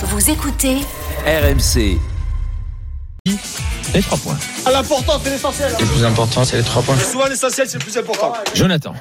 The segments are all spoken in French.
Vous écoutez RMC. Les trois points. Ah, L'important, c'est l'essentiel. Le plus important, c'est les trois points. Souvent, l'essentiel, c'est le plus important. Jonathan.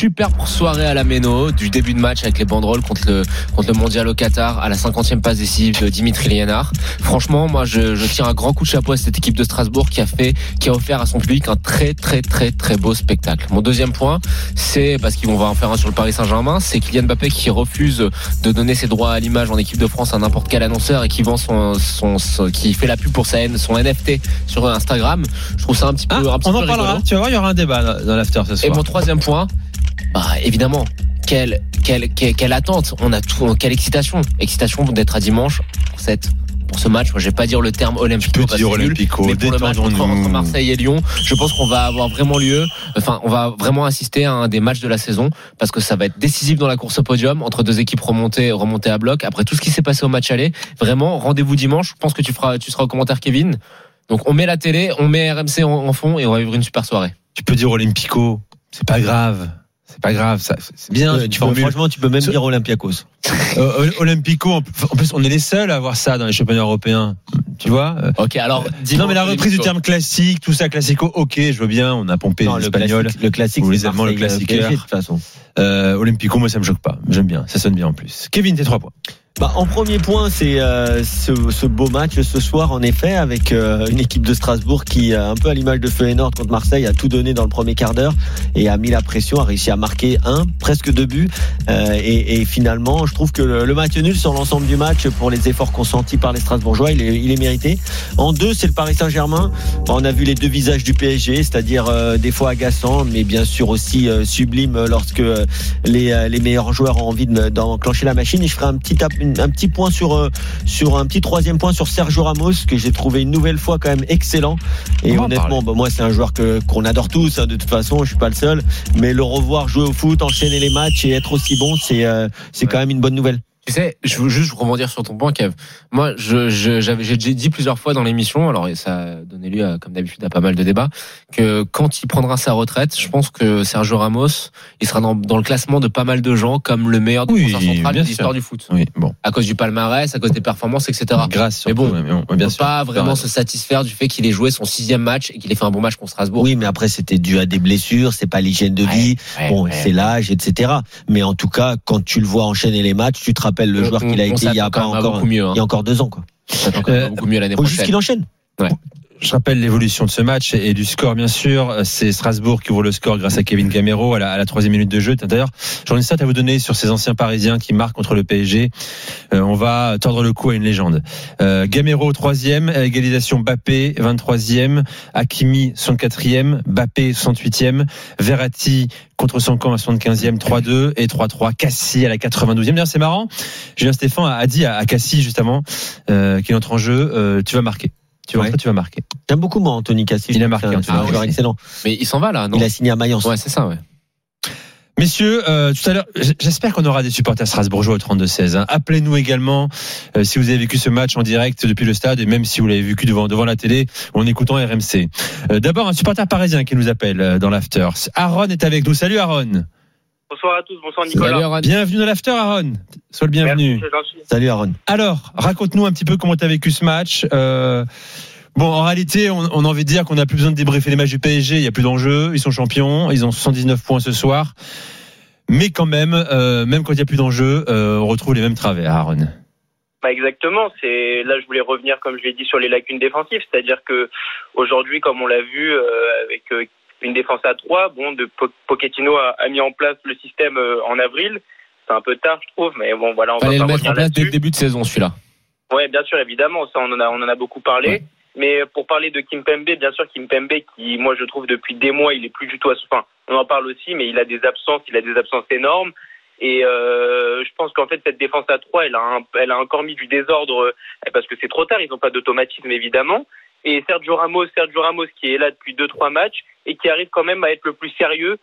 Superbe soirée à la Méno du début de match avec les banderoles contre le, contre le mondial au Qatar à la 50e passe décisive de Dimitri Liénard. Franchement, moi, je, je tire un grand coup de chapeau à cette équipe de Strasbourg qui a fait, qui a offert à son public un très, très, très, très beau spectacle. Mon deuxième point, c'est parce qu'on va en faire un sur le Paris Saint-Germain, c'est Kylian Mbappé qui refuse de donner ses droits à l'image en équipe de France à n'importe quel annonceur et qui vend son, son, son- qui fait la pub pour sa haine, son NFT sur Instagram. Je trouve ça un petit peu, Ah, un petit on peu en parlera. Tu vas voir, il y aura un débat dans l'after ce Et soir. mon troisième point, bah évidemment, quelle, quelle, quelle, quelle attente, on a tout, quelle excitation, excitation d'être à dimanche pour cette pour ce match. Moi, je vais pas dire le terme olympique. peux parce que dire olympico, mais pour le match entre, détendons-nous. entre Marseille et Lyon, je pense qu'on va avoir vraiment lieu. Enfin, on va vraiment assister à un des matchs de la saison parce que ça va être décisif dans la course au podium entre deux équipes remontées, remontées à bloc. Après tout ce qui s'est passé au match aller, vraiment rendez-vous dimanche. Je pense que tu feras, tu seras au commentaire, Kevin. Donc on met la télé, on met RMC en, en fond et on va vivre une super soirée. Tu peux dire Olympico. C'est pas grave. C'est pas grave. ça- C'est bien. Ouais, tu peux- franchement, tu peux même dire Olympiakos. Euh, Olympico. En plus, on est les seuls à avoir ça dans les championnats européens. Tu vois. euh, Ok, alors Non, mais la reprise du terme classique, tout ça, classico, ok, je veux bien. On a pompé Non, les le classique, le classique, Ou les Allemands, le classiqueur. PSG, de toute façon. Euh, Olympico, moi, ça me choque pas. J'aime bien. Ça sonne bien en plus. Kevin, tes trois points. Bah, en premier point, c'est euh, ce, ce beau match ce soir, en effet, avec euh, une équipe de Strasbourg qui, euh, un peu à l'image de Feyenoord contre Marseille, a tout donné dans le premier quart d'heure et a mis la pression, a réussi à marquer un, presque deux buts. Euh, et, et finalement, je trouve que le, le match nul sur l'ensemble du match, pour les efforts consentis par les Strasbourgeois, il est, il est mérité. En deux, c'est le Paris Saint-Germain. On a vu les deux visages du PSG, c'est-à-dire euh, des fois agaçants, mais bien sûr aussi euh, sublimes lorsque les, les meilleurs joueurs ont envie de- d'enclencher la machine. Et je ferai un petit, une- un petit point sur, euh, sur un petit troisième point sur Sergio Ramos, que j'ai trouvé une nouvelle fois quand même excellent. Et On honnêtement, bah, moi, c'est un joueur que qu'on adore tous, hein, de toute façon, je suis pas le seul. Mais le revoir jouer au foot, enchaîner les matchs et être aussi bon, c'est euh, c'est quand même une bonne nouvelle. Tu sais, je veux juste rebondir sur ton point, Kev. Moi, je, je, j'avais, j'ai dit plusieurs fois dans l'émission, alors ça a donné lieu, à, comme d'habitude, à pas mal de débats, que quand il prendra sa retraite, je pense que Sergio Ramos, il sera dans, dans le classement de pas mal de gens comme le meilleur Oui, défenseur central de l'histoire du foot. Oui, bon. À cause du palmarès, à cause des performances, etc. Grâce Mais bon, mais on- On bien peut pas vraiment se satisfaire du fait qu'il ait joué son sixième match et qu'il ait fait un bon match contre Strasbourg. Oui, mais après, c'était dû à des blessures, c'est pas l'hygiène de vie. Ouais, Bon, ouais. c'est l'âge, etc. Mais en tout cas, quand tu le vois enchaîner les matchs, tu te rappelles le On- joueur qu'il a on été il y a s'attend pas quand même à encore, beaucoup mieux. hein. il y a encore deux ans, quoi. On Euh, beaucoup mieux l'année Faut juste qu'il enchaîne. Je rappelle l'évolution de ce match et du score, bien sûr. C'est Strasbourg qui ouvre le score grâce à Kevin Camero à la, troisième minute de jeu. D'ailleurs, j'en ai stat à vous donner sur ces anciens Parisiens qui marquent contre le PSG. Euh, on va tordre le cou à une légende. Euh, Gamero, troisième. Égalisation, Bappé, 23e. Hakimi, 64e. Bappé, 68e. Verratti, contre son camp à 75e, 3-2 et 3-3. Cassie à la 92e. D'ailleurs, c'est marrant. Julien Stéphane a dit à, à Cassie, justement, euh, qui entre en jeu, euh, tu vas marquer. Tu vas, Ouais. tu vas marquer. J'aime beaucoup, moi, Anthony Cassis. Il a marqué, C'est un Anthony joueur excellent. Mais il s'en va là, non? Il a signé à Mayence. Ouais, c'est ça, ouais. Messieurs, euh, tout à l'heure, j'espère qu'on aura des supporters strasbourgeois au 32-16. hein. Appelez-nous également euh, si vous avez vécu ce match en direct depuis le stade et même si vous l'avez vécu devant, devant la télé ou en écoutant RMC. Euh, D'abord, un supporter parisien qui nous appelle euh, dans l'after. Aaron est avec nous. Salut Aaron. Bonsoir à tous, bonsoir Nicolas. Salut, Aaron. Bienvenue dans l'after Aaron. Sois le bienvenu. Merci. Salut Aaron. Alors, raconte-nous un petit peu comment tu as vécu ce match. Euh, bon, en réalité, on, on a envie de dire qu'on n'a plus besoin de débriefer les matchs du PSG. Il n'y a plus d'enjeu. Ils sont champions. Ils ont 79 points ce soir. Mais quand même, euh, même quand il n'y a plus d'enjeu, euh, on retrouve les mêmes travers, Aaron. Bah exactement, c'est là je voulais revenir comme je l'ai dit sur les lacunes défensives, c'est-à-dire que aujourd'hui comme on l'a vu euh, avec euh, une défense à 3, bon de Po- Pochettino a, a mis en place le système euh, en avril, c'est un peu tard je trouve mais bon voilà, on Fallait va le mettre en place dès le début de saison, celui-là. Ouais, bien sûr évidemment, ça on en a on en a beaucoup parlé. Ouais. Mais pour parler de Kimpembe, bien sûr Kimpembe qui moi je trouve depuis des mois, il est plus du tout à enfin, on en parle aussi mais il a des absences, il a des absences énormes. Et euh, je pense qu'en fait cette défense à 3 elle a un, elle a encore mis du désordre euh, parce que c'est trop tard, ils n'ont pas d'automatisme évidemment. Et Sergio Ramos, Sergio Ramos qui est là depuis deux trois matchs et qui arrive quand même à être le plus sérieux,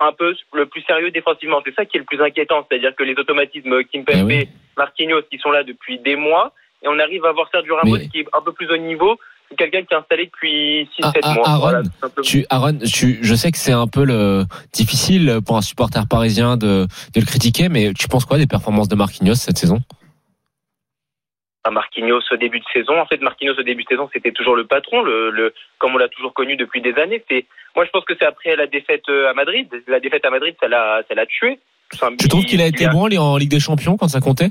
un peu le plus sérieux défensivement. C'est ça qui est le plus inquiétant, c'est-à-dire que les automatismes Kimpembe, Eh oui. Marquinhos qui sont là depuis des mois et on arrive à voir Sergio Ramos Mais- qui est un peu plus au niveau que quelqu'un qui est installé depuis 6-7 Ah, ah, mois. Aaron, Voilà. Tu, Aaron, tu, je sais que c'est un peu le, difficile pour un supporter parisien de, de le critiquer, mais tu penses quoi des performances de Marquinhos cette saison? À Marquinhos au début de saison. En fait, Marquinhos au début de saison, c'était toujours le patron, le, le comme on l'a toujours connu depuis des années. C'est, moi, je pense que c'est après la défaite euh, à Madrid. La défaite à Madrid, ça l'a, ça l'a tué. Tu trouves qu'il a été bon en Ligue des Champions quand ça comptait?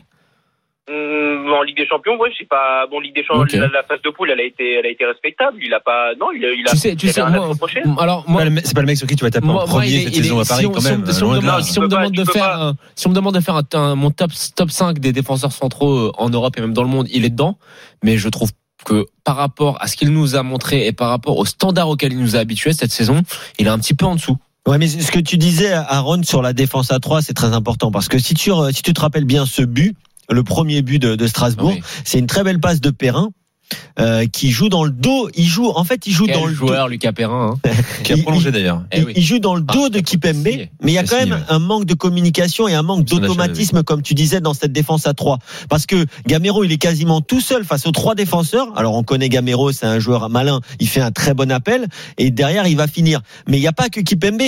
Mmh, en Ligue des Champions, ouais, je sais pas. Bon, Ligue des Champions, la, la phase de poule, elle a été, elle a été respectable. Il a pas, non, il a, il a. Tu sais, tu sais, moi, alors C'est moi, C'est pas le mec sur qui tu vas taper moi, en premier il est- cette il est- saison à si Paris on- quand même. si on me demande- si on me Tu peux pas, demande de faire, un- si on me demande de faire un, un- mon top top 5 des défenseurs centraux euh, en Europe et même dans le monde, il est dedans. Mais je trouve que par rapport à ce qu'il nous a montré et par rapport au standard auquel il nous a habitués cette saison, il est un petit peu en dessous. Ouais, mais ce que tu disais, Aaron, sur la défense à 3, c'est très important parce que si tu, re- si tu te rappelles bien ce but, le premier but de, de Strasbourg, Oui. c'est une très belle passe de Perrin. Euh, qui joue dans le dos, il joue, en fait, il joue Quel dans le joueur, Lucas Perrin. hein. Qui a il- prolongé d'ailleurs. Eh il, oui. il joue dans le Ah, dos de Kipembe, mais il y a quand signé, même ouais. un manque de communication et un manque d'automatisme, comme tu disais, dans cette défense à 3. Parce que Gamero, il est quasiment tout seul face aux trois défenseurs. Alors, on connaît Gamero, c'est un joueur malin, il fait un très bon appel, et derrière, il va finir. Mais il n'y a pas que Kipembe.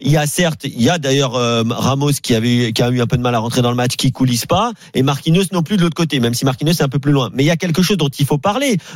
Il y a certes, il y a d'ailleurs euh, Ramos qui, avait, qui a eu un peu de mal à rentrer dans le match, qui coulisse pas, et Marquinhos non plus de l'autre côté, même si Marquinhos est un peu plus loin. Mais il y a quelque chose dont il faut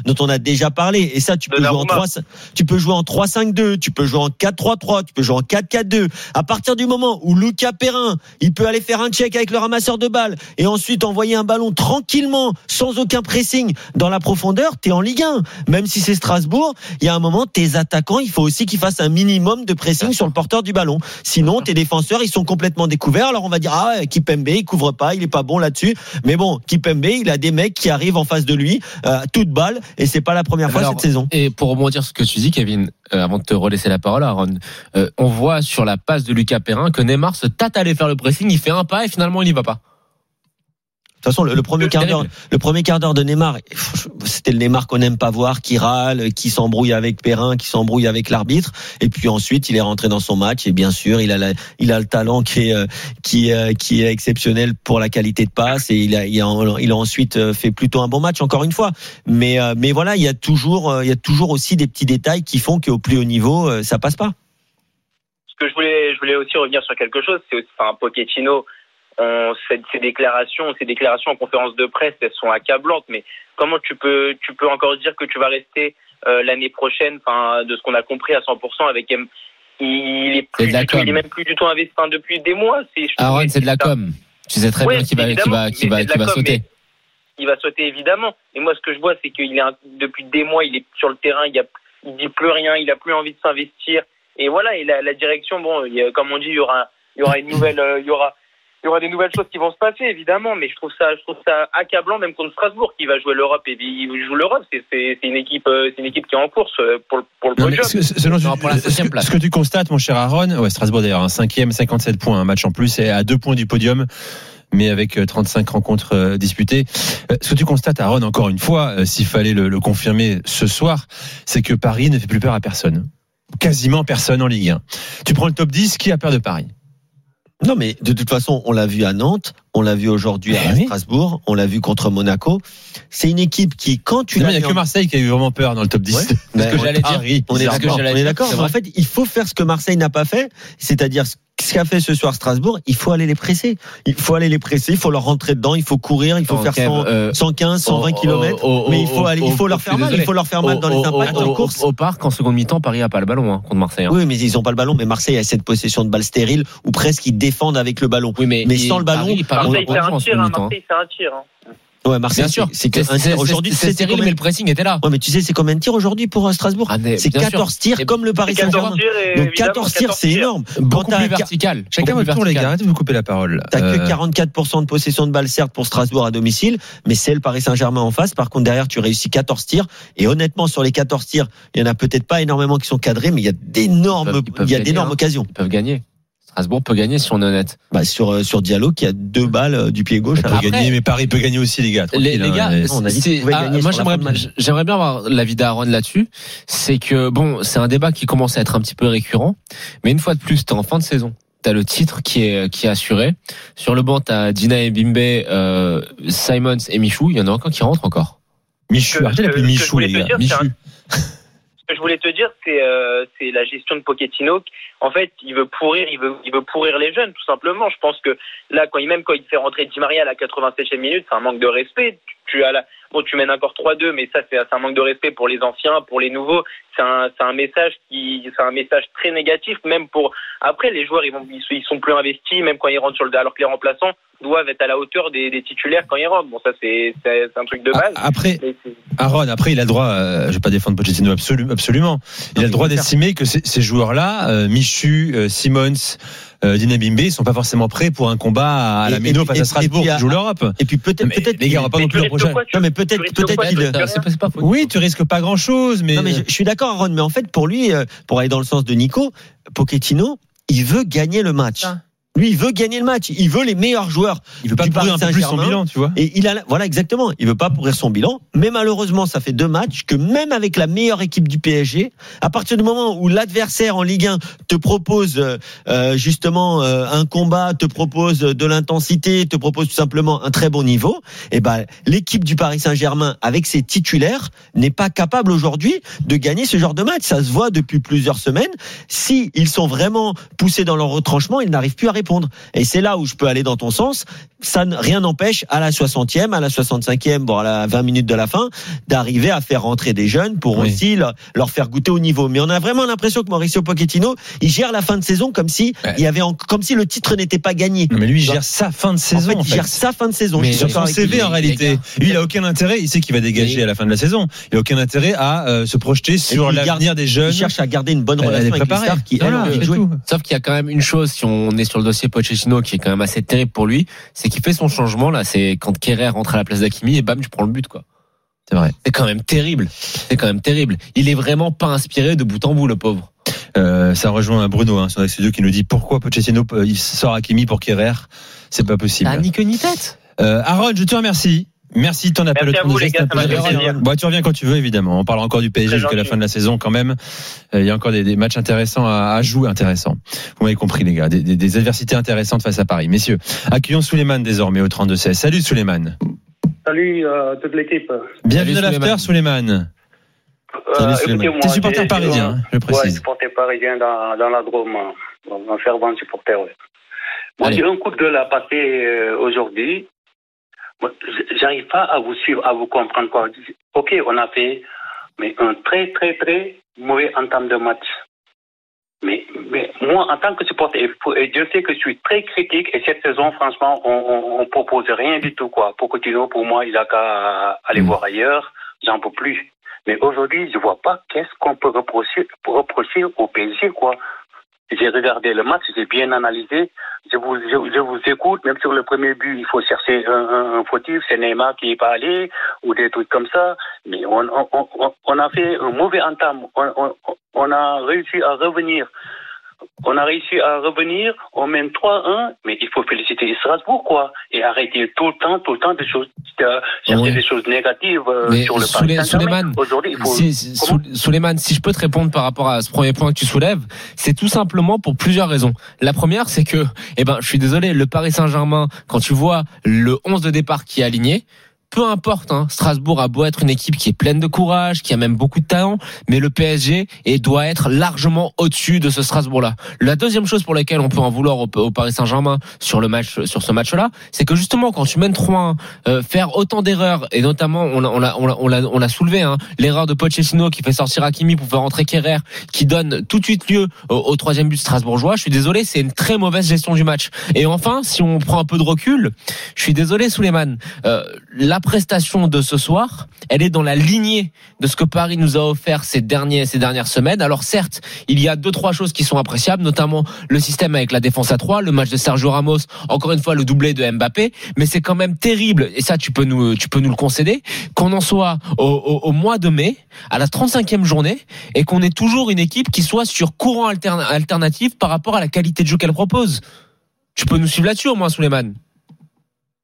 dont on a déjà parlé, et ça, tu peux jouer en Donnarumma. 3 tu peux jouer en 3-5-2, tu peux jouer en 4-3-3, tu peux jouer en 4-4-2. À partir du moment où Lucas Perrin, il peut aller faire un check avec le ramasseur de balles et ensuite envoyer un ballon tranquillement, sans aucun pressing dans la profondeur, t'es en Ligue 1. Même si c'est Strasbourg, il y a un moment, tes attaquants, il faut aussi qu'ils fassent un minimum de pressing sur le porteur du ballon. Sinon, tes défenseurs, ils sont complètement découverts. Alors on va dire, ah, Kipembe, il couvre pas, il est pas bon là-dessus. Mais bon, Kipembe, il a des mecs qui arrivent en face de lui, euh, balle, et c'est pas la première fois Alors, cette saison. Et pour rebondir sur ce que tu dis, Kevin, euh, avant de te relaisser la parole, Aaron, euh, on voit sur la passe de Lucas Perrin que Neymar se tâte à aller faire le pressing, il fait un pas et finalement il n'y va pas. De toute façon, le, le premier quart d'heure, le premier quart d'heure de Neymar, c'était le Neymar qu'on n'aime pas voir, qui râle, qui s'embrouille avec Perrin, qui s'embrouille avec l'arbitre. Et puis ensuite, il est rentré dans son match. Et bien sûr, il a, la- il a le talent qui est, euh, qui, est, qui est exceptionnel pour la qualité de passe. Et il a, il a, il a ensuite euh, fait plutôt un bon match, encore une fois. Mais, euh, mais voilà, il y a toujours, euh, il y a toujours aussi des petits détails qui font qu'au plus haut niveau, euh, ça passe pas. Ce que je voulais, je voulais aussi revenir sur quelque chose, c'est enfin, Pochettino, on, ces, ces déclarations, ces déclarations en conférence de presse, elles sont accablantes. Mais comment tu peux, tu peux encore dire que tu vas rester euh, l'année prochaine, enfin, de ce qu'on a compris à 100% avec M. Il est plus du tout, il est même plus du tout investi depuis des mois. Aaron, c'est de la com. Tu sais très Ouais, bien qu'il va, évidemment, va, mais va, sauter. Il va sauter évidemment. Et moi, ce que je vois, c'est qu'il est un- depuis des mois, il est sur le terrain, il, a, il dit plus rien, il a plus envie de s'investir. Et voilà, et la, la direction, bon, il comme on dit, il y aura, il y aura une nouvelle, euh, il y aura, il y aura des nouvelles choses qui vont se passer, évidemment. Mais je trouve ça, je trouve ça accablant, même contre Strasbourg, qui va jouer l'Europe et puis il joue l'Europe. C'est, c'est, c'est une équipe, euh, c'est une équipe qui est en course euh, pour, le- pour le podium. ce- ce- selon- Non, pour la ce, septième que- place. ce que tu constates, mon cher Aaron, ouais, Strasbourg d'ailleurs, un cinquième, 57 points, un match en plus, et à deux points du podium, mais avec euh, 35 rencontres euh, disputées. Euh, Ce que tu constates, Aaron, encore une fois, euh, s'il fallait le, le confirmer ce soir, c'est que Paris ne fait plus peur à personne. Quasiment personne en Ligue 1. Tu prends le top 10, qui a peur de Paris? Non, mais de toute façon, on l'a vu à Nantes, on l'a vu aujourd'hui à Eh oui. Strasbourg, on l'a vu contre Monaco. C'est une équipe qui, quand tu Non, l'as Il n'y a que Marseille qui a eu vraiment peur dans le top 10. Ouais. Ce que on- j'allais dire. On est C'est ce que d'accord, on est En fait, il faut faire ce que Marseille n'a pas fait, c'est-à-dire ce qu'a fait ce soir Strasbourg. Il faut aller les presser. Il faut aller les presser. Il faut leur rentrer dedans. Il faut courir. Il faut faire Kev, 100, euh, 115, 120 au- km. Mais il faut au- aller, il faut au- leur faire mal. désolé. Il faut leur faire mal dans les impacts au- en au- course. Au parc, en seconde mi-temps, Paris a pas le ballon hein, contre Marseille. hein. Oui, mais ils ont pas le ballon. Mais Marseille a cette possession de balle stérile ou presque ils défendent avec le ballon. Oui, mais, sans le ballon, Paris, Paris, Marseille, on c'est un tir. Marseille, c'est un tir. Ouais, Marseille, Bien sûr. c'est aujourd'hui, c'est- combien mais le pressing était là. Ouais, mais tu sais, c'est combien de tirs aujourd'hui pour euh, Strasbourg Ah, C'est bien sûr. 14 tirs comme le Paris C'est 14 Saint-Germain. Donc évidemment, 14 tirs, c'est énorme. Beaucoup Quand plus t'as- vertical. Chacun votre tour, les gars. Arrêtez de vous couper la parole. T'as Euh, que 44% de possession de balle, certes, pour Strasbourg à domicile, mais c'est le Paris Saint-Germain en face. Par contre, derrière, tu réussis 14 tirs. Et honnêtement, sur les 14 tirs, il y en a peut-être pas énormément qui sont cadrés, mais il y a il y d'énormes hein. occasions. Ils peuvent gagner. Strasbourg peut gagner si on est honnête. Bah, sur, euh, sur Diallo, qui a deux balles euh, du pied gauche. peut Après- gagner, mais Paris peut gagner aussi, les gars. Les, hein, gars, mais- on a dit ah, gagner moi j'aimerais bien avoir l'avis d'Aaron là-dessus. C'est que bon, c'est un débat qui commence à être un petit peu récurrent, mais une fois de plus, t'es en fin de saison. T'as le titre qui est qui est assuré. Sur le banc, t'as Dina et Bimbe, euh, Simons et Michou. Il y en a aucun qui rentre encore. Michou, que- arrêtez d'appeler Michou, les gars. Michou. Que je voulais te dire, c'est euh, la gestion de Pochettino. En fait, il veut pourrir, il veut, il veut pourrir les jeunes, tout simplement. Je pense que là, quand il même quand il fait rentrer Di Maria à la 87e minute, c'est un manque de respect. Tu, tu as la, bon, tu mènes encore 3-2, mais ça, c'est un manque de respect pour les anciens, pour les nouveaux. C'est un, c'est un message qui, c'est un message très négatif, même pour, après, les joueurs, ils vont, ils sont- plus investis, même quand ils rentrent sur le, alors que les remplaçants doivent être à la hauteur des, des titulaires quand ils rentrent. Bon, ça, c'est, un truc de base. A- Après, Aaron, après, il a le droit, euh, je vais pas défendre Pochettino absolu- absolument, il a le droit d'estimer que ces, ces joueurs-là, euh, Michu, euh, Simons, euh, Dinabimbe, ils sont pas forcément prêts pour un combat à Et- la Méno face à Strasbourg qui joue l'Europe. Et puis peut-être, peut-être. les gars, on va pas non plus quoi, tu- Non, mais peut-être, peut-être qu'il. Oui, tu risques pas grand-chose, mais, Non, mais je, je suis d'accord, Aaron, mais en fait, pour lui, euh, pour aller dans le sens de Nico, Pochettino, il veut gagner le match. Lui, il veut gagner le match. Il veut les meilleurs joueurs. il veut pas pourrir un peu plus son bilan, tu vois. Et il a, voilà, exactement. Il veut pas pourrir son bilan. Mais malheureusement, ça fait deux matchs que même avec la meilleure équipe du PSG, à partir du moment où l'adversaire en Ligue 1 te propose euh, euh, justement euh, un combat, te propose de l'intensité, te propose tout simplement un très bon niveau, et ben l'équipe du Paris Saint-Germain avec ses titulaires n'est pas capable aujourd'hui de gagner ce genre de match. Ça se voit depuis plusieurs semaines. Si ils sont vraiment poussés dans leur retranchement, ils n'arrivent plus à répondre. Et c'est là où je peux aller dans ton sens. Ça, ne- rien n'empêche à la 60e, à la 65e, bon, à la 20 minutes de la fin, d'arriver à faire rentrer des jeunes pour Oui. aussi leur, leur faire goûter au niveau. Mais on a vraiment l'impression que Mauricio Pochettino, il gère la fin de saison comme si Ouais. il y avait en- comme si le titre n'était pas gagné. Non, mais lui, il gère sa fin de saison. en fait, il gère sa fin de saison. Mais sur son lui. CV en réalité. Lui, il a aucun intérêt. Il sait qu'il va dégager à la fin de la saison. Il a aucun intérêt à euh, se projeter sur l'avenir des jeunes. Il cherche à garder une bonne Elle relation avec les stars qui, c'est jouer. tout. Sauf qu'il y a quand même une chose, si on est sur le dossier Pochettino, qui est quand même assez terrible pour lui, c'est qu'il fait son changement là. C'est quand Kerrer rentre à la place d'Akimi et bam, tu prends le but quoi. C'est vrai. C'est quand même terrible. C'est quand même terrible. Il est vraiment pas inspiré de bout en bout, le pauvre. Euh, ça rejoint Bruno, hein, sur Studio, qui nous dit pourquoi Pochettino euh, il sort Hakimi pour Kerrer? C'est pas possible. T'as ni queue ni tête. Euh, Aaron, je te remercie. Merci de ton appel Merci à au tour vous, de les gars, ça. Bon, tu reviens quand tu veux, évidemment. On parlera encore du PSG jusqu'à la fin de la saison, quand même. Euh, Il y a encore des, des matchs intéressants à, à jouer, intéressants. Vous m'avez compris, les gars. Des, des- des adversités intéressantes face à Paris. Messieurs, accueillons Souleymane désormais au 32-16. Salut Souleymane. Salut euh, toute l'équipe. Bienvenue à l'after, Souleymane. Euh, T'es supporter parisien, hein, je le Ouais, précise. supporter parisien dans, dans la Drôme. Un fervent supporter, ouais. Moi, j'ai un coup de gueule à passer euh, aujourd'hui. J'arrive pas à vous suivre, à vous comprendre. Quoi. Ok, on a fait mais un très, très, très mauvais entame de match. Mais, mais moi, en tant que supporter, et Dieu sait que je suis très critique et cette saison, franchement, on, on propose rien du tout. Quoi. Pochettino, pour moi, il a qu'à aller Mm. voir ailleurs. J'en peux plus. Mais aujourd'hui, je vois pas qu'est-ce qu'on peut reprocher, reprocher au PSG, quoi. J'ai regardé le match, j'ai bien analysé. Je vous, je, je vous écoute, même sur le premier but, il faut chercher un, un, un fautif, c'est Neymar qui est pas allé, ou des trucs comme ça. Mais on, on, on, on a fait un mauvais entame. On, on, on a réussi à revenir. On a réussi à revenir, on mène 3-1, mais il faut féliciter Strasbourg, quoi. Et arrêter tout le temps, tout le temps des choses, de chercher Ouais. des choses négatives euh, Mais sur le Souley- Paris Saint-Germain. Souleymane, Aujourd'hui, il faut. Si, si je peux te répondre par rapport à ce premier point que tu soulèves, c'est tout simplement pour plusieurs raisons. La première, c'est que, eh ben, je suis désolé, le Paris Saint-Germain, quand tu vois le 11 de départ qui est aligné, peu importe, hein, Strasbourg a beau être une équipe qui est pleine de courage, qui a même beaucoup de talent, mais le PSG et doit être largement au-dessus de ce Strasbourg-là. La deuxième chose pour laquelle on peut en vouloir au, Paris Saint-Germain sur le match, sur ce match-là, c'est que justement quand tu mènes 3-1, euh, faire autant d'erreurs et notamment on l'a on on on soulevé hein, l'erreur de Pochettino qui fait sortir Hakimi pour faire rentrer Kerrer qui donne tout de suite lieu au, au troisième but strasbourgeois. Je suis désolé, c'est une très mauvaise gestion du match. Et enfin, si on prend un peu de recul, je suis désolé Souleymane, euh, la prestation de ce soir, elle est dans la lignée de ce que Paris nous a offert ces derniers ces dernières semaines. Alors certes, il y a deux trois choses qui sont appréciables, notamment le système avec la défense à 3, le match de Sergio Ramos, encore une fois le doublé de Mbappé, mais c'est quand même terrible et ça tu peux nous tu peux nous le concéder qu'on en soit au, au- au mois de mai à la 35e journée et qu'on ait toujours une équipe qui soit sur courant altern- alternatif par rapport à la qualité de jeu qu'elle propose. Tu peux nous suivre là-dessus au moins Souleymane.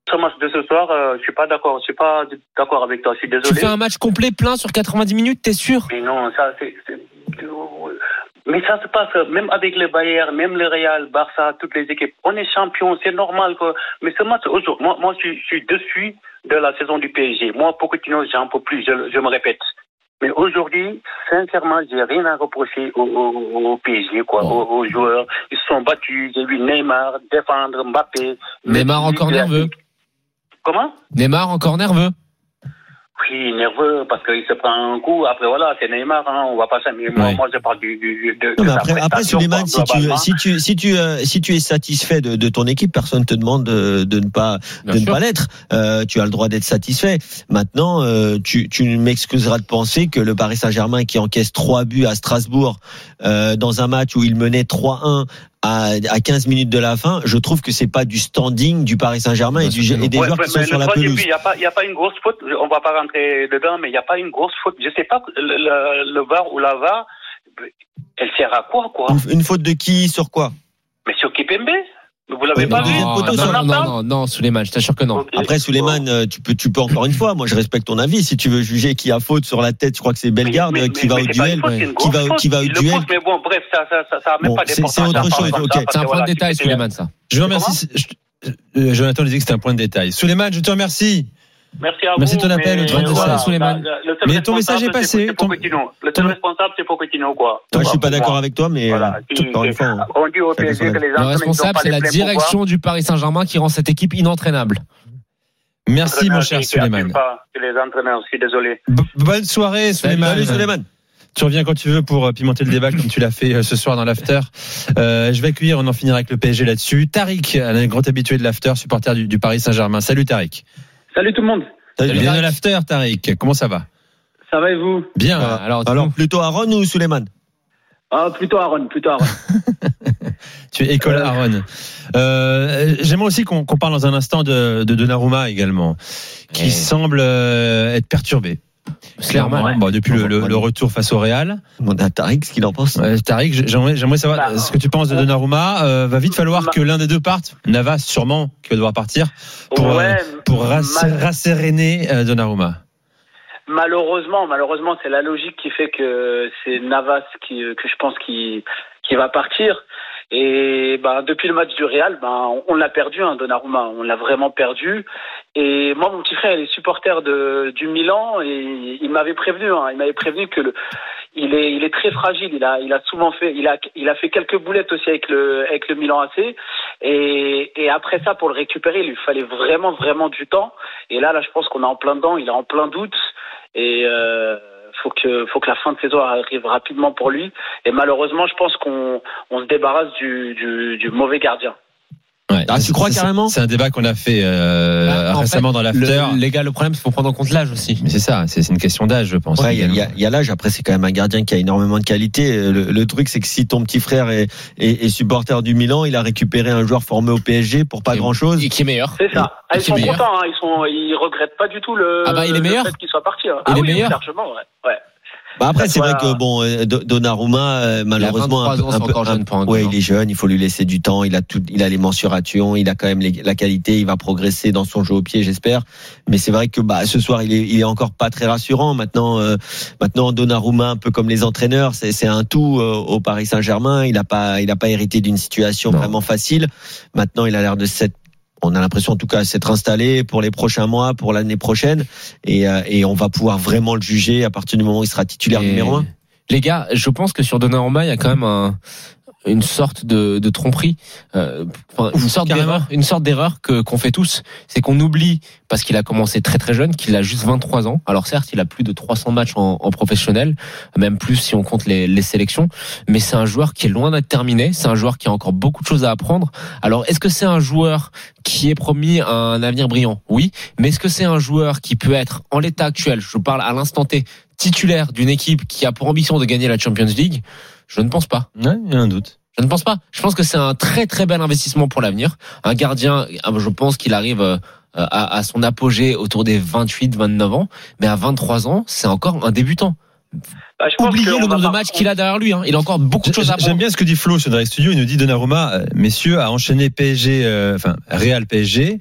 Ce match de ce soir, euh, je suis pas d'accord. Je suis pas d'accord avec toi. Je suis Tu désolé. fais un match complet plein sur 90 minutes, t'es sûr? Mais non, ça c'est. Mais ça se passe même avec le Bayern, même le Real, Barça, toutes les équipes. On est champion, c'est normal. Quoi. Mais ce match, aujourd'hui, moi, moi je, suis, je suis dessus de la saison du PSG. Moi, Pochettino, j'en peux plus, je, je me répète. Mais aujourd'hui, sincèrement, j'ai rien à reprocher au, au, au PSG, quoi, aux, aux joueurs. Ils se sont battus. J'ai vu Neymar défendre Mbappé. Neymar encore nerveux. Comment Neymar encore nerveux. pris nerveux parce qu'il se prend un coup. Après, voilà, c'est Neymar, hein, on va pas. Mais moi, Ouais. moi, je parle du, du, de, Non, de mais sa après, après Suleiman, si tu, si tu, si tu, euh, si tu es satisfait de, de ton équipe, personne te demande de, de ne pas, Bien de ne sûr. pas l'être. Euh, tu as le droit d'être satisfait. Maintenant, euh, tu, tu m'excuseras de penser que le Paris Saint-Germain qui encaisse trois buts à Strasbourg euh, dans un match où il menait 3-1 à, à 15 minutes de la fin, je trouve que c'est pas du standing du Paris Saint-Germain et, du, et des Ouais, joueurs qui sont sur la pelouse. Il n'y a, pas- a une grosse faute. On va pas rentrer dedans, mais il n'y a pas une grosse faute. Je sais pas, le, le, VAR ou la VAR, elle sert à quoi, quoi? Une, une faute de qui sur quoi? Mais sur Kipembe Vous l'avez pas vu non, non, non, non, Suleiman, je t'assure que non. Après, Suleiman, euh, tu peux, tu peux encore une fois. Moi, je respecte ton avis. Si tu veux juger qui a faute sur la tête, je crois que c'est Bellegarde Mais- mais- qui va mais au duel. faute, qui va- faute. qui va au duel. mais bon, bref, ça, ça, ça, ça a même Bon, pas c'est- d'importance. c'est autre chose, ok. C'est un point de détail, Suleiman, ça. Je vous remercie. Je- Jonathan disait que c'était un point de détail. Suleiman, je te remercie. Merci à vous. Merci de ton appel, mais 32 voilà, seul Mais ton message est passé, ton-. Le seul responsable, c'est Pochettino, quoi. Moi, je suis pas d'accord avec toi, mais Voilà. encore une fois, on- On dit au ça PSG fait que les Le responsable, c'est la direction du Paris Saint-Germain qui rend cette équipe inentraînable. Merci, mon cher C'est les entraîneurs, je suis désolé. Bonne soirée, Suleiman. Salut Suleiman. Tu reviens quand tu veux pour euh, pimenter le débat comme tu l'as fait euh, ce soir dans l'after. Euh, je vais accueillir, on en finira avec le PSG là-dessus. Tariq, un grand habitué de l'after, supporter du, du Paris Saint-Germain. Salut Tariq. Salut tout le monde. Salut, à Tariq. l'after, Tariq. Comment ça va? Ça va et vous? Bien. Alors. Alors, plutôt Aaron ou Suleiman? Ah, Plutôt Aaron, plutôt Aaron. Tu es école Aaron. Euh, J'aimerais aussi qu'on parle dans un instant de, de Donnarumma également, qui Ouais. semble euh, être perturbé. Clairement, ouais. Bon, depuis le, le- le retour face au Real. On a Tariq, ce qu'il en pense. Euh, Tariq, j'aimerais savoir Bah, euh, ce que tu penses de Donnarumma. Euh, va vite falloir Ma- que l'un des deux parte. Navas, sûrement, qui va devoir partir pour, euh, Ouais, pour mal- rasséréner euh, Donnarumma. malheureusement, malheureusement, c'est la logique qui fait que c'est Navas qui, que je pense qui, qui va partir. Et ben, depuis le match du Real, ben, on, on l'a perdu, hein, Donnarumma. On l'a vraiment perdu. Et moi, mon petit frère, il est supporter de, du Milan et il m'avait prévenu. Hein, il m'avait prévenu que le, il est, il est très fragile. Il a, il a souvent fait, il a, il a fait quelques boulettes aussi avec le, avec le Milan AC. Et, et après ça, pour le récupérer, il lui fallait vraiment, vraiment du temps. Et là, là, je pense qu'on est en plein dedans. Il est en plein doute. Et euh, faut que, faut que la fin de saison arrive rapidement pour lui. Et malheureusement, je pense qu'on, on se débarrasse du, du, du mauvais gardien. Ouais. Ah, tu crois C'est- carrément C'est un débat qu'on a fait euh, Bah, en récemment fait, dans l'after. Le- les gars, le problème, c'est qu'il faut prendre en compte l'âge aussi. Mais c'est ça, c'est une question d'âge, je pense. Ouais, il y a- il y a, a l'âge. Après, c'est quand même un gardien qui a énormément de qualité. Le, le truc, c'est que si ton petit frère est, est, est supporter du Milan, il a récupéré un joueur formé au PSG pour pas Et- grand chose. Et qui est meilleur. C'est ça. Ah, ils sont meilleur contents. Hein. Ils sont, ils regrettent pas du tout le, Ah bah, il est le meilleur fait qu'il soit parti. hein. Il ah est oui, meilleur largement, ouais. ouais. Bah après, c'est vrai que bon, euh, Do- Donnarumma, euh, malheureusement, 23 un peu, un peu- jeune pour un ouais, il est jeune. Il faut lui laisser du temps. Il a tout, il a les mensurations. Il a quand même les- la qualité. Il va progresser dans son jeu au pied, j'espère. Mais c'est vrai que bah ce soir, il est, il est encore pas très rassurant. Maintenant, euh, maintenant Donnarumma, un peu comme les entraîneurs, c'est un tout euh, au Paris Saint-Germain. Il a pas, il a pas hérité d'une situation Non. vraiment facile. Maintenant, il a l'air de s'être on a l'impression en tout cas s'être installé pour les prochains mois, pour l'année prochaine, et, euh, et on va pouvoir vraiment le juger à partir du moment où il sera titulaire Et- numéro un. Les gars, je pense que sur Donnarumma, il y a quand même un, une sorte de, de tromperie, euh, une sorte d'erreur, une sorte d'erreur que qu'on fait tous, c'est qu'on oublie parce qu'il a commencé très très jeune, qu'il a juste 23 ans. Alors certes, il a plus de 300 matchs en, en professionnel, même plus si on compte les, les sélections, mais c'est un joueur qui est loin d'être terminé. C'est un joueur qui a encore beaucoup de choses à apprendre. Alors est-ce que c'est un joueur qui est promis à un avenir brillant? Oui, mais est-ce que c'est un joueur qui peut être en l'état actuel, je parle à l'instant T, titulaire d'une équipe qui a pour ambition de gagner la Champions League? Je ne pense pas. Ouais, il y a un doute. Je ne pense pas. Je pense que c'est un très très bel investissement pour l'avenir. Un gardien, euh, je pense qu'il arrive euh, à, à son apogée autour des 28-29 ans, mais à 23 ans, c'est encore un débutant. Bah, je pense le nombre de matchs qu'il a derrière lui. Hein. Il a encore beaucoup de choses à J'aime apprendre. bien ce que dit Flo sur Direct Studio. Il nous dit Donnarumma, euh, messieurs, a enchaîné PSG, euh, enfin Real PSG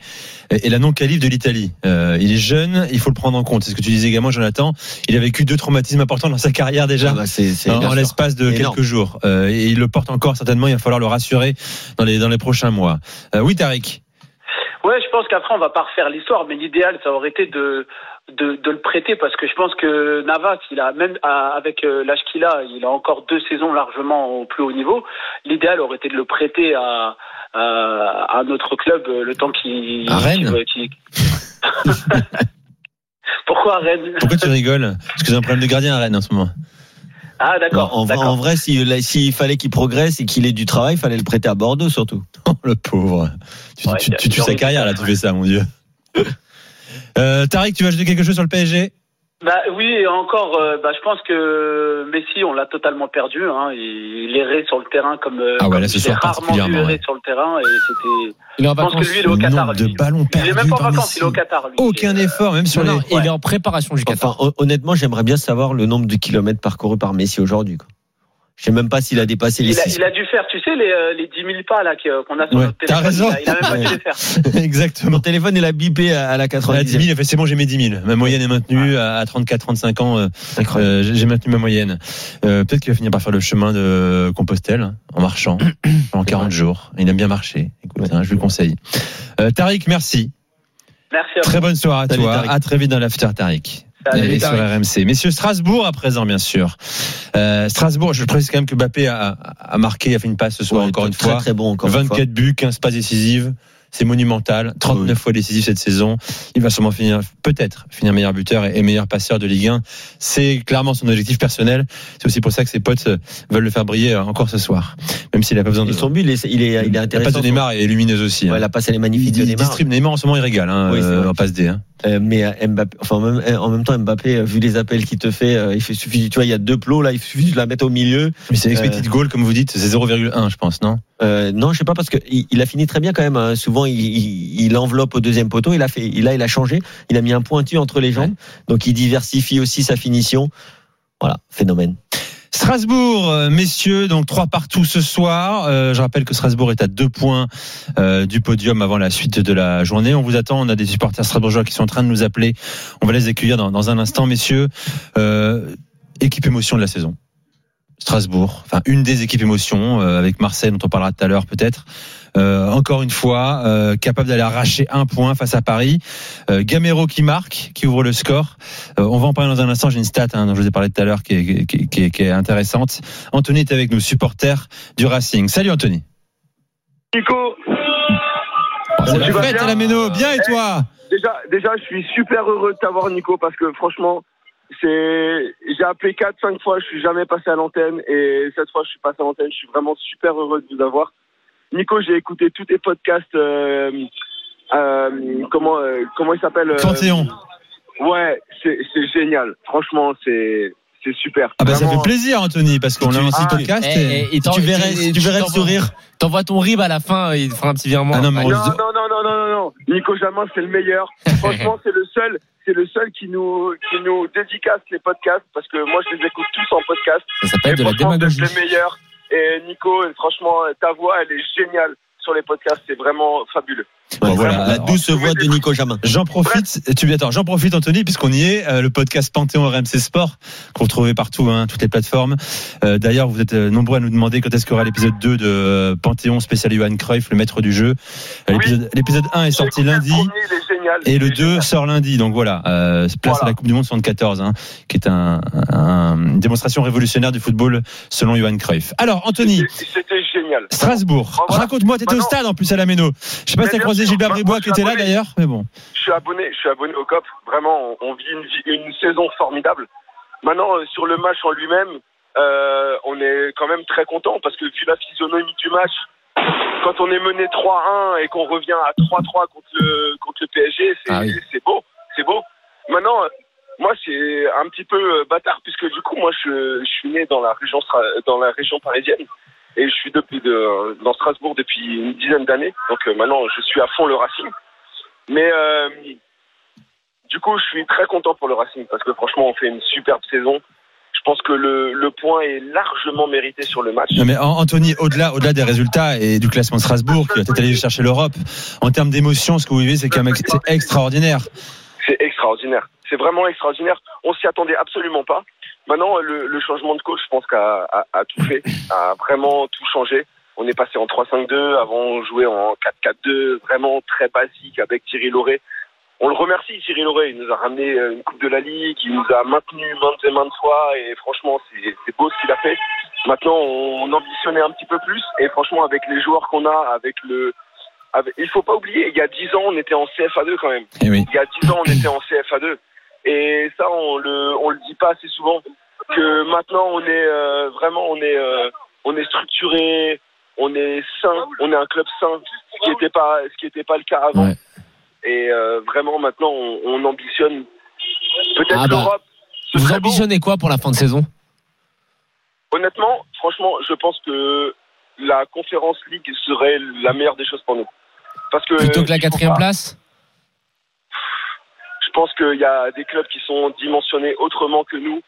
et, et la non qualif de l'Italie. Euh, il est jeune, il faut le prendre en compte. C'est ce que tu disais également, Jonathan. Il a vécu deux traumatismes importants dans sa carrière déjà. Ah bah, en, l'espace de Énorme. quelques jours. Euh, et il le porte encore certainement. Il va falloir le rassurer dans les dans les prochains mois. Euh, oui, Tariq. Ouais, je pense qu'après on va pas refaire l'histoire, mais l'idéal ça aurait été de, de de le prêter parce que je pense que Navas, il a même à- avec euh, l'âge qu'il a, il a encore deux saisons largement au plus haut niveau. L'idéal aurait été de le prêter à à, à notre club euh, le temps qu'il À Rennes Pourquoi Rennes? Pourquoi tu rigoles? Parce que j'ai un problème de gardien à Rennes en ce moment. Ah d'accord. En, en vrai, s'il fallait qu'il progresse et qu'il ait du travail, il fallait le prêter à Bordeaux surtout. Oh, le pauvre. Tu, Ouais, tu, tues sa carrière là, tu fais ça, mon Dieu. Euh, Tariq, tu vas ajouter quelque chose sur le PSG Bah oui, et encore, euh, bah, je pense que Messi, on l'a totalement perdu. Hein. Il, il errait sur le terrain comme, euh, Ah ouais, là, ce soir, rarement vu errer ouais. sur le terrain. Et c'était. Il est en Je pense que vacances. lui, il est au Qatar. de Il est même pas en vacances, Messi. il est au Qatar. Lui. Aucun effort, même sur Non, non, les. il est en préparation du Qatar. Enfin, honnêtement, j'aimerais bien savoir le nombre de kilomètres parcourus par Messi aujourd'hui. quoi. Je sais même pas s'il a dépassé les Il a, 6. il a dû faire, tu sais, les, euh, les 10 000 pas là que- qu'on a sur Ouais, notre t'as téléphone. raison. Il a, il a même pas dû les faire. Exactement. Mon téléphone, il a bipé à à la À 90 10 000, il a fait c'est bon, j'ai mes 10 000. Ma moyenne est maintenue à 34-35 ans. euh, Incroyable. euh, j'ai j'ai maintenu ma moyenne. Euh, Peut-être qu'il va finir par faire le chemin de Compostelle hein, en marchant en 40 jours. Il aime bien marcher. Écoute, hein, je lui conseille. Euh, Tariq, merci. Merci à vous. Très bonne soirée à Salut, toi. Tariq. À très vite dans l'after Tariq. Salut, Et sur Tariq. RMC. Messieurs, Strasbourg à présent, bien sûr. Euh, Strasbourg, je précise quand même que Mbappé a, a marqué, a fait une passe ce soir Ouais, encore une très, fois. Très bon encore une fois. 24 buts, 15 passes décisives. C'est monumental. 39 Oui. fois décisif cette saison. Il va sûrement finir, peut-être, finir meilleur buteur et meilleur passeur de Ligue 1. C'est clairement son objectif personnel. C'est aussi pour ça que ses potes euh, veulent le faire briller euh, encore ce soir. Même s'il a pas besoin de. Et son but, il est, il est, il est la passe intéressant. de Neymar est lumineuse aussi. Ouais, hein. la passe, elle est magnifique il, de Neymar. distribue Neymar en ce moment, il régale hein, Oui, euh, en passe D. hein. Euh, mais Mbappé, enfin, en même, en même temps, Mbappé, vu les appels qu'il te fait, euh, il fait, suffit, tu vois, il y a deux plots, là, il suffit de la mettre au milieu. Mais c'est expected goal, comme vous dites, c'est 0,1, je pense, non? non, je sais pas parce que il, a fini très bien quand même. hein. Il, il, il enveloppe au deuxième poteau. Il a fait, il a, il a changé. Il a mis un pointu entre les jambes. Donc, il diversifie aussi sa finition. Voilà, phénomène. Strasbourg, euh, messieurs, donc trois partout ce soir. Euh, je rappelle que Strasbourg est à deux points euh, du podium avant la suite de la journée. On vous attend. On a des supporters strasbourgeois qui sont en train de nous appeler. On va les accueillir dans, dans un instant, messieurs. Euh, équipe émotion de la saison. Strasbourg, enfin une des équipes émotion avec Marseille dont on parlera tout à l'heure peut-être. Euh, encore une fois, euh, capable d'aller arracher un point face à Paris. Euh, Gamero qui marque, qui ouvre le score. Euh, on va en parler dans un instant. J'ai une stat hein, dont je vous ai parlé tout à l'heure qui est, qui, est- qui qui est intéressante. Anthony est avec nous, supporter du Racing. Salut Anthony. Nico, C'est la fête bien à la Méno. Bien et toi? Déjà, déjà, je suis super heureux de t'avoir, Nico, parce que franchement, c'est, j'ai appelé 4, 5 fois, je suis jamais passé à l'antenne, et cette fois, je suis passé à l'antenne, je suis vraiment super heureux de vous avoir. Nico, j'ai écouté tous tes podcasts, euh, euh, comment, euh, comment il s'appelle euh, Panthéon. Ouais, c'est, c'est génial. Franchement, c'est, c'est super. Ah bah ça fait plaisir Anthony parce qu'on a un petit Ah, podcast. Eh, et- eh, et t'en- tu verrais, et- et tu verrais le sourire. T'envoies ton rib à la fin, il fera un petit virement. Ah non, Non, non, non, non, non, non. Nico Jamin, c'est le meilleur. Franchement, c'est le seul, c'est le seul qui nous, qui nous dédicace les podcasts parce que moi, je les écoute tous en podcast. Ça s'appelle Et de la démagogie. C'est le meilleur. Et Nico, franchement, ta voix, elle est géniale sur les podcasts. C'est vraiment fabuleux. Bon, Ouais, voilà. La douce voix de Nico Jamin. J'en profite, tu attends, j'en profite Anthony puisqu'on y est, euh, le podcast Panthéon RMC Sport qu'on retrouve partout, hein, toutes les plateformes. Euh, D'ailleurs, vous êtes euh, nombreux à nous demander quand est-ce qu'il y aura l'épisode 2 de Panthéon spécial Johan Cruyff, le maître du jeu. Oui. L'épisode l'épisode 1 est sorti lundi. Et le Il est 2 génial. sort lundi, donc voilà, euh, place Voilà. à la Coupe du Monde 74, hein, qui est un, un- une démonstration révolutionnaire du football selon Johan Cruyff. Alors Anthony, C'était- C'était génial. Strasbourg, raconte-moi, t'étais au stade en plus à la Méno. Je sais pas si croisé Moi, Bribois qui était là d'ailleurs, mais bon. Je suis abonné, je suis abonné au COP. Vraiment, on, vit une, saison formidable. Maintenant, euh, sur le match en lui-même, euh, on est quand même très content parce que vu la physionomie du match, quand on est mené 3-1 et qu'on revient à 3-3 contre le, contre le PSG, c'est Ah oui. c'est beau, c'est beau. Maintenant, euh, moi, c'est un petit peu bâtard puisque du coup, moi, je, je suis né dans la région, dans la région parisienne et je suis depuis de, dans Strasbourg depuis une dizaine d'années. Donc euh, maintenant, je suis à fond le Racing. Mais euh, du coup, je suis très content pour le Racing parce que franchement, on fait une superbe saison. Je pense que le, le point est largement mérité sur le match. Non mais An- Anthony, au-delà, au-delà des résultats et du classement de Strasbourg, qui va peut-être aller chercher l'Europe, en termes d'émotion, ce que vous vivez, c'est quand même c'est extraordinaire. C'est extraordinaire. C'est vraiment extraordinaire. On s'y attendait absolument pas. Maintenant, le, le changement de coach, je pense qu'a a, a tout fait, a vraiment tout changé. On est passé en 3-5-2, avant on jouait en 4-4-2, vraiment très basique avec Thierry Lauré. On le remercie Thierry Lauré, il nous a ramené euh, une Coupe de la Ligue, il nous a maintenu maintes et maintes fois et franchement c'est beau ce qu'il a fait. Maintenant on ambitionnait un petit peu plus et franchement avec les joueurs qu'on a, avec le... Avec, il faut pas oublier, il y a 10 ans on était en CFA2 quand même. Eh oui. Il y a 10 ans, on était en CFA2. Et ça, on le, on le dit pas assez souvent. Que maintenant, on est euh, vraiment, on est, euh, on est structuré, on est sain, on est un club sain, ce qui n'était pas, ce qui était pas le cas avant. Ouais. Et euh, vraiment, maintenant, on, on ambitionne peut-être Ah bah, l'Europe. Vous ambitionnez quoi pour la fin de saison? Honnêtement, franchement, je pense que la Conférence League serait la meilleure des choses pour nous. Parce que Plutôt que la quatrième place? Pense qu'il y a des clubs qui sont dimensionnés autrement que nous.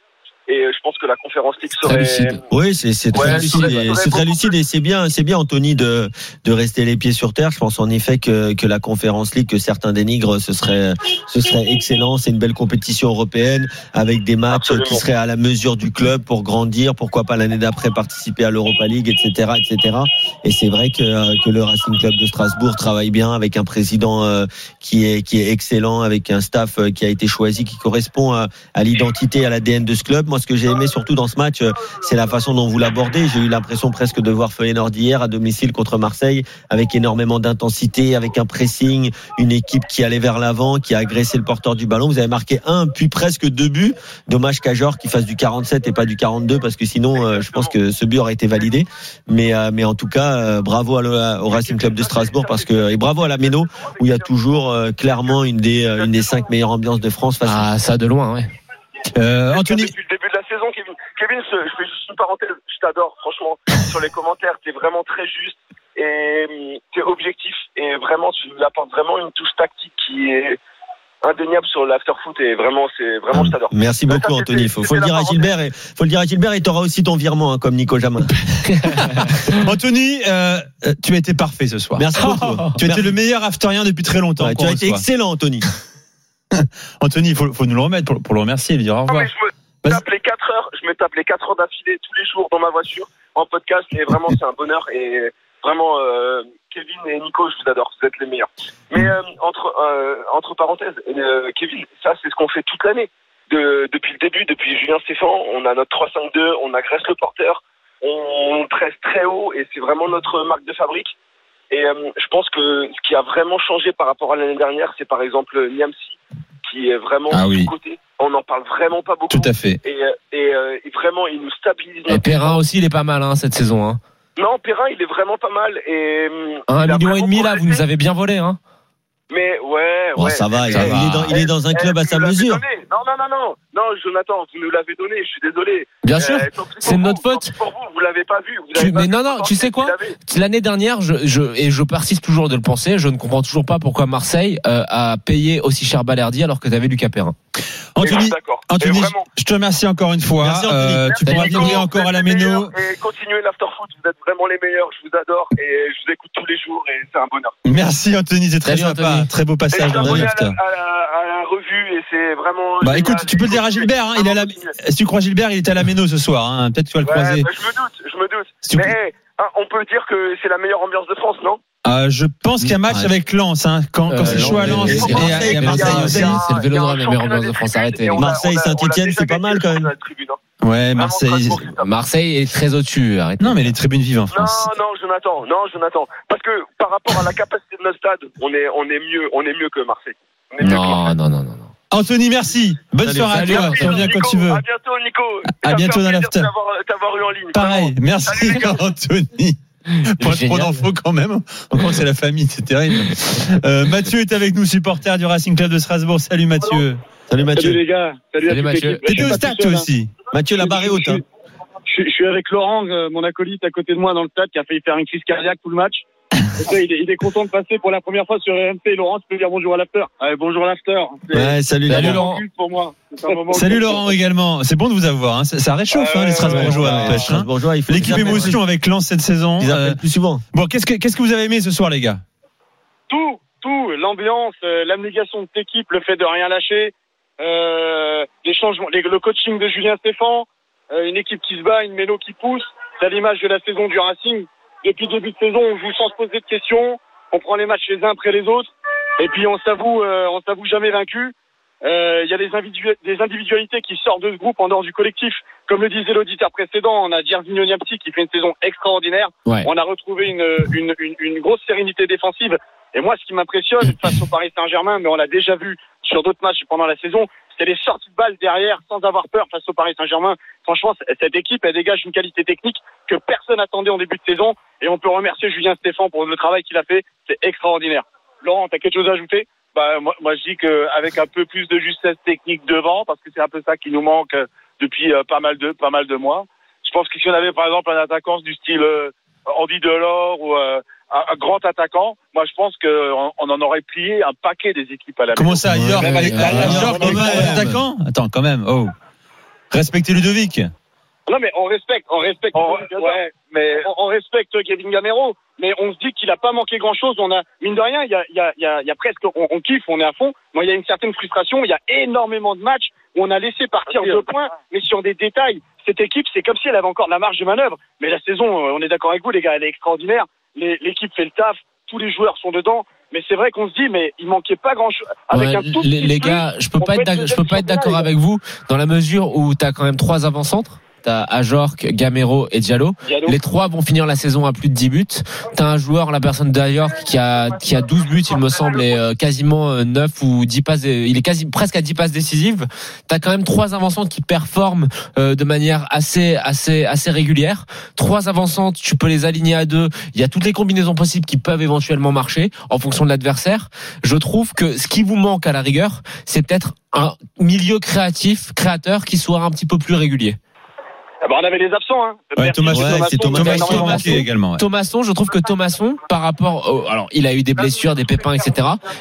Et je pense que la Conférence League Très serait. lucide. Oui, c'est c'est très Ouais, lucide, vrai, c'est très lucide et c'est bien, c'est bien Anthony de de rester les pieds sur terre. Je pense en effet que que la Conférence League que certains dénigrent, ce serait ce serait excellent. C'est une belle compétition européenne avec des matchs Absolument. qui seraient à la mesure du club pour grandir. Pourquoi pas l'année d'après participer à l'Europa League, etc., etc. Et c'est vrai que euh, que le Racing Club de Strasbourg travaille bien avec un président euh, qui est qui est excellent, avec un staff euh, qui a été choisi, qui correspond à, à l'identité, à l'ADN de ce club. Moi, ce que j'ai aimé surtout dans ce match, euh, c'est la façon dont vous l'abordez. J'ai eu l'impression presque de voir Feyenoord hier à domicile contre Marseille, avec énormément d'intensité, avec un pressing, une équipe qui allait vers l'avant, qui a agressé le porteur du ballon. Vous avez marqué un, puis presque deux buts. Dommage qu'Ajor qui fasse du 47 et pas du 42, parce que sinon, euh, je pense que ce but aurait été validé. Mais, euh, mais en tout cas, bravo à au Racing Club de Strasbourg, parce que et bravo à la Méno, où il y a toujours clairement une des une des cinq meilleures ambiances de France. Face Ah, ça de loin, ouais. Euh, Anthony, Depuis le début je fais juste une parenthèse. Je t'adore, franchement. Sur les commentaires, t'es vraiment très juste et hum, t'es objectif. Et vraiment, tu apportes vraiment une touche tactique qui est indéniable sur l'afterfoot. Et vraiment, c'est vraiment, je t'adore. Merci beaucoup Anthony. Faut, faut le dire à Gilbert et faut le dire à Gilbert et t'auras aussi ton virement hein, comme Nico Jamin. Anthony, euh, euh, tu as été parfait ce soir. Merci beaucoup. Tu as été le meilleur afterien depuis très longtemps. Ouais, tu as été excellent Anthony. Anthony, il faut, faut nous le remettre pour, pour le remercier et lui dire au Non, revoir. mais je me Vas-y. Tape les 4 heures. Je me tape les 4 heures d'affilée tous les jours dans ma voiture en podcast. Et vraiment, c'est un bonheur. Et vraiment, euh, Kevin et Nico, je vous adore. Vous êtes les meilleurs. Mais euh, entre, euh, entre parenthèses, euh, Kevin, ça, c'est ce qu'on fait toute l'année. De, depuis le début, depuis Julien Stéphane, on a notre 3-5-2, on agresse le porteur, on presse très haut et c'est vraiment notre marque de fabrique. Et euh, je pense que ce qui a vraiment changé par rapport à l'année dernière, c'est par exemple Niamsi, qui est vraiment Ah oui. côté. On n'en parle vraiment pas beaucoup. Tout à fait. Et, euh, et, euh, et vraiment, il nous stabilise. Et Perrin aussi, il est pas mal hein, cette saison. Hein. Non, Perrin, il est vraiment pas mal. Et, hum, Un million et demi là, vous nous avez bien volé. Hein. Mais ouais, Bon, ouais. ça va, il, Ça il va. est dans, il est dans un Eh, club à sa mesure. donné. Non, non, non, non. Non, Jonathan, vous nous l'avez donné. Je suis désolé. Bien sûr. Euh, tant pis c'est vous, notre faute. Pour vous, vous l'avez pas vu. Vous Tu- avez pas mais vu non, non, tu sais quoi. L'année dernière, je, je, et je persiste toujours de le penser, je ne comprends toujours pas pourquoi Marseille euh, a payé aussi cher Balerdi alors que tu avais Lucas Perrin. Je Anthony, Anthony, vraiment. je te remercie encore une fois. Merci. Euh, tu pourras venir encore à la Méno. Et continuez l'afterfoot. Vous êtes vraiment les meilleurs. Je vous adore. Et je vous écoute tous les jours. Et c'est un bonheur. Merci Anthony, c'est très sympa. Très beau passage dans abonné à l'after. la, à, la, à la revue. Et c'est vraiment. Bah génial. écoute, tu peux le dire à Gilbert, hein, il est à la, si tu crois Gilbert, il est à la Méno ce soir, hein. peut-être tu vas le Ouais, croiser. bah, je me doute, je me doute. Si Mais hein, on peut dire que c'est la meilleure ambiance de France, non? Euh, je pense qu'il y a match Ouais. avec Lens, hein, quand, quand Euh, c'est chaud à Lens, et- et, et- à- à Marseille aussi. c'est le Vélodrome, la meilleure ambiance de France, arrêtez. Marseille, Saint-Étienne, c'est pas mal, quand même. Ouais, Marseille. Marseille est très au-dessus. Arrêtez. Non, mais les tribunes vivent en Non, France. non, Jonathan, non, Jonathan. Parce que par rapport à la capacité de notre stade, on est, on est mieux, on est mieux que Marseille. On est mieux que Non, Marseille. non, non, non. non. Anthony, merci. Bonne Salut, soirée salut, à toi. Tu reviens quand tu veux. À bientôt, Nico. À bientôt dans l'after. de t'avoir- t'avoir eu en ligne. Pareil, merci. Anthony. Pas trop d'infos quand même. Encore c'est la famille, c'est terrible. Euh, Mathieu est avec nous, supporter du Racing Club de Strasbourg. Salut Mathieu. Salut Salut Mathieu. les gars, salut, Salut, à Mathieu. T'étais au stade toi hein. aussi. Mathieu la barré haute. hein. Je, suis- je suis avec Laurent, euh, mon acolyte à côté de moi dans le stade, qui a failli faire une crise cardiaque tout le match. Il, est, il est content de passer pour la première fois sur RMC. Laurent, tu peux dire bonjour à l'after. Allez, bonjour à l'after. Ouais, salut, Salut, Laurent. Pour moi. Salut. Laurent également. C'est bon de vous avoir. hein. Ça, ça réchauffe hein, les Strasbourgeois. Ouais, n'empêche, hein. Strasbourgeois, L'équipe émotion avec Lens cette saison. plus- Ils Euh, plus souvent. bon, qu'est-ce que qu'est-ce que vous avez aimé ce soir, les gars? Tout, tout, l'ambiance, euh, l'abnégation de cette équipe, le fait de rien lâcher, euh, les changements, les- le coaching de Julien Stéphan, euh, une équipe qui se bat, une mélo qui pousse. C'est l'image de la saison du Racing. Depuis le début de saison, on joue sans se poser de questions. On prend les matchs les uns après les autres. Et puis on s'avoue, euh, on s'avoue jamais vaincu. Euh, Il y a des, individu- des individualités qui sortent de ce groupe en dehors du collectif. Comme le disait l'auditeur précédent, on a Gervinho Niamsi qui fait une saison extraordinaire. Ouais. On a retrouvé une, une, une, une grosse sérénité défensive. Et moi, ce qui m'impressionne face au Paris Saint-Germain, mais on l'a déjà vu sur d'autres matchs pendant la saison, c'est les sorties de balles derrière sans avoir peur face au Paris Saint-Germain. Franchement, cette équipe, elle dégage une qualité technique que personne n'attendait en début de saison. Et on peut remercier Julien Stéphan pour le travail qu'il a fait. C'est extraordinaire. Laurent, t'as quelque chose à ajouter Bah, moi, moi, je dis qu'avec un peu plus de justesse technique devant, parce que c'est un peu ça qui nous manque euh, depuis euh, pas mal de pas mal de mois. Je pense que si on avait par exemple un attaquant du style euh, Andy Delors ou euh, un, un grand attaquant, moi je pense qu'on on en aurait plié un paquet des équipes à la Comment maison. ça, York Ouais, ouais, ouais, York attaquant Attends, quand même. Oh. Respectez Ludovic. Non, mais on respecte, on respecte. On- ouais, mais on, on respecte Kevin Gamero, mais on se dit qu'il a pas manqué grand chose. On a, mine de rien, il y a, il y a, il y a, il y a presque, on, on kiffe, on est à fond. Moi, il y a une certaine frustration. Il y a énormément de matchs où on a laissé partir deux points, mais sur des détails. Cette équipe, c'est comme si elle avait encore de la marge de manœuvre. Mais la saison, euh, on est d'accord avec vous, les gars, elle est extraordinaire. L'équipe fait le taf. Tous les joueurs sont dedans. Mais c'est vrai qu'on se dit, mais il manquait pas grand chose. Avec Ouais, un tout les, petit les plus, gars, je peux pas être je peux pas être d'accord avec vous dans la mesure où t'as quand même trois avant-centres. T'as Ajorc, Gamero et Diallo. Diallo. Les trois vont finir la saison à plus de 10 buts. T'as un joueur, la personne d'Ajorc, qui a, qui a 12 buts, il me semble, et euh, quasiment euh, 9 ou 10 passes, euh, il est quasi, presque à 10 passes décisives. T'as quand même trois avancantes qui performent euh, de manière assez, assez, assez régulière. Trois avancantes, tu peux les aligner à deux. Il y a toutes les combinaisons possibles qui peuvent éventuellement marcher en fonction de l'adversaire. Je trouve que ce qui vous manque à la rigueur, c'est peut-être un milieu créatif, créateur qui soit un petit peu plus régulier. Ah bah, on avait les absents, hein. Ouais, Thomas- ouais, c'est Thomasson. Thomas- Vous avez Thomas énormément manqué de également. ouais. Thomasson, je trouve que Thomasson, par rapport, au- alors il a eu des blessures, des pépins, etc.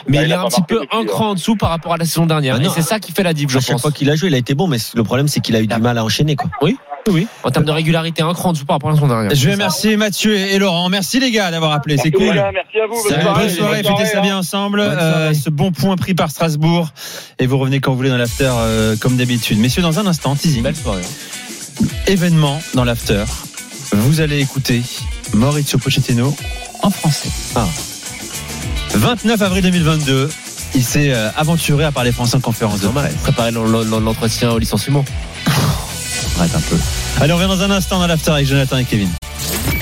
Mais Bah, il il est a un petit peu un hein. cran en dessous par rapport à la saison dernière. Ah Et c'est ça qui fait la diff, je à chaque pense. fois qu'il a joué, il a été bon, mais le problème, c'est qu'il a eu du mal à enchaîner. Quoi. Oui, oui. En termes de régularité, un cran en dessous par rapport à la saison dernière. Je vais remercier Mathieu et Laurent. Merci les gars d'avoir appelé. C'est cool. Merci à vous. Bonne soirée. bonne soirée, fêtez ça soirée, bien ensemble. Euh, ce bon point pris par Strasbourg. Et vous revenez quand vous voulez dans l'after, euh, comme d'habitude. Messieurs, dans un instant, teasing. Belle soirée. Événement dans l'after. Vous allez écouter Maurizio Pochettino en français. Ah. 29 avril 2022. Il s'est euh, aventuré à parler français en conférence de presse. Préparer l'en- l'en- l'entretien au licenciement. Arrête un peu. Allez, on revient dans un instant dans l'after avec Jonathan et Kevin.